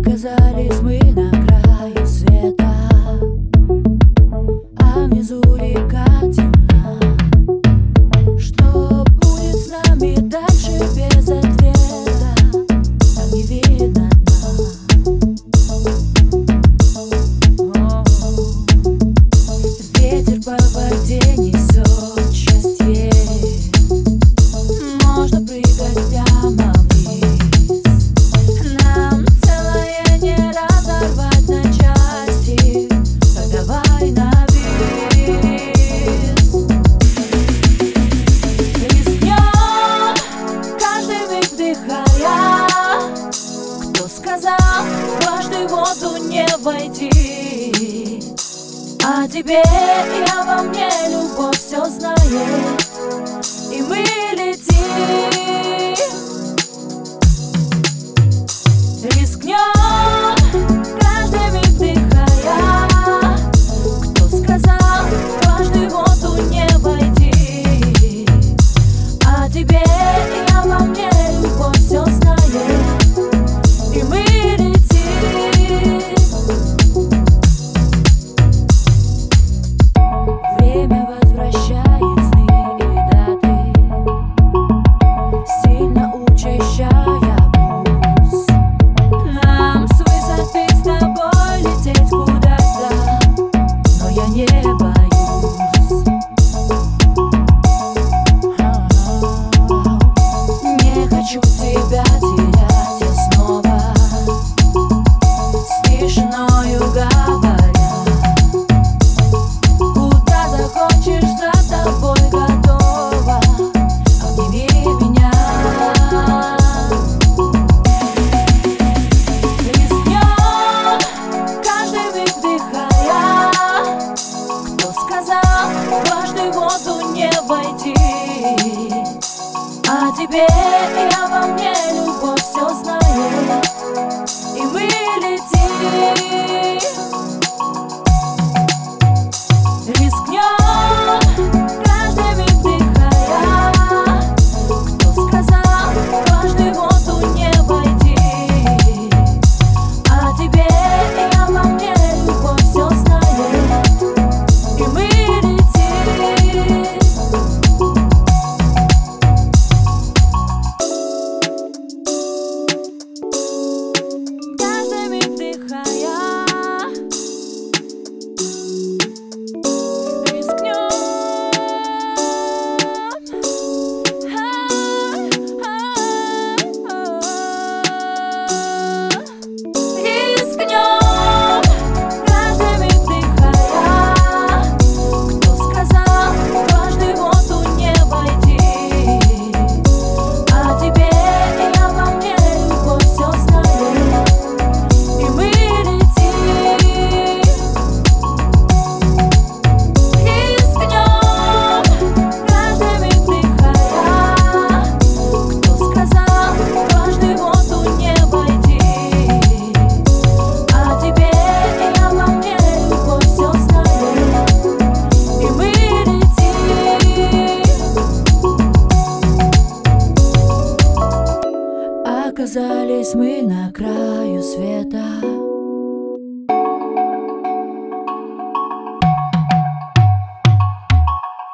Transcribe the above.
оказались мы на краю. обойти О а тебе и обо мне любовь все знает. И мы хочу тебя. тебе и обо мне любовь все знаю. оказались мы на краю света.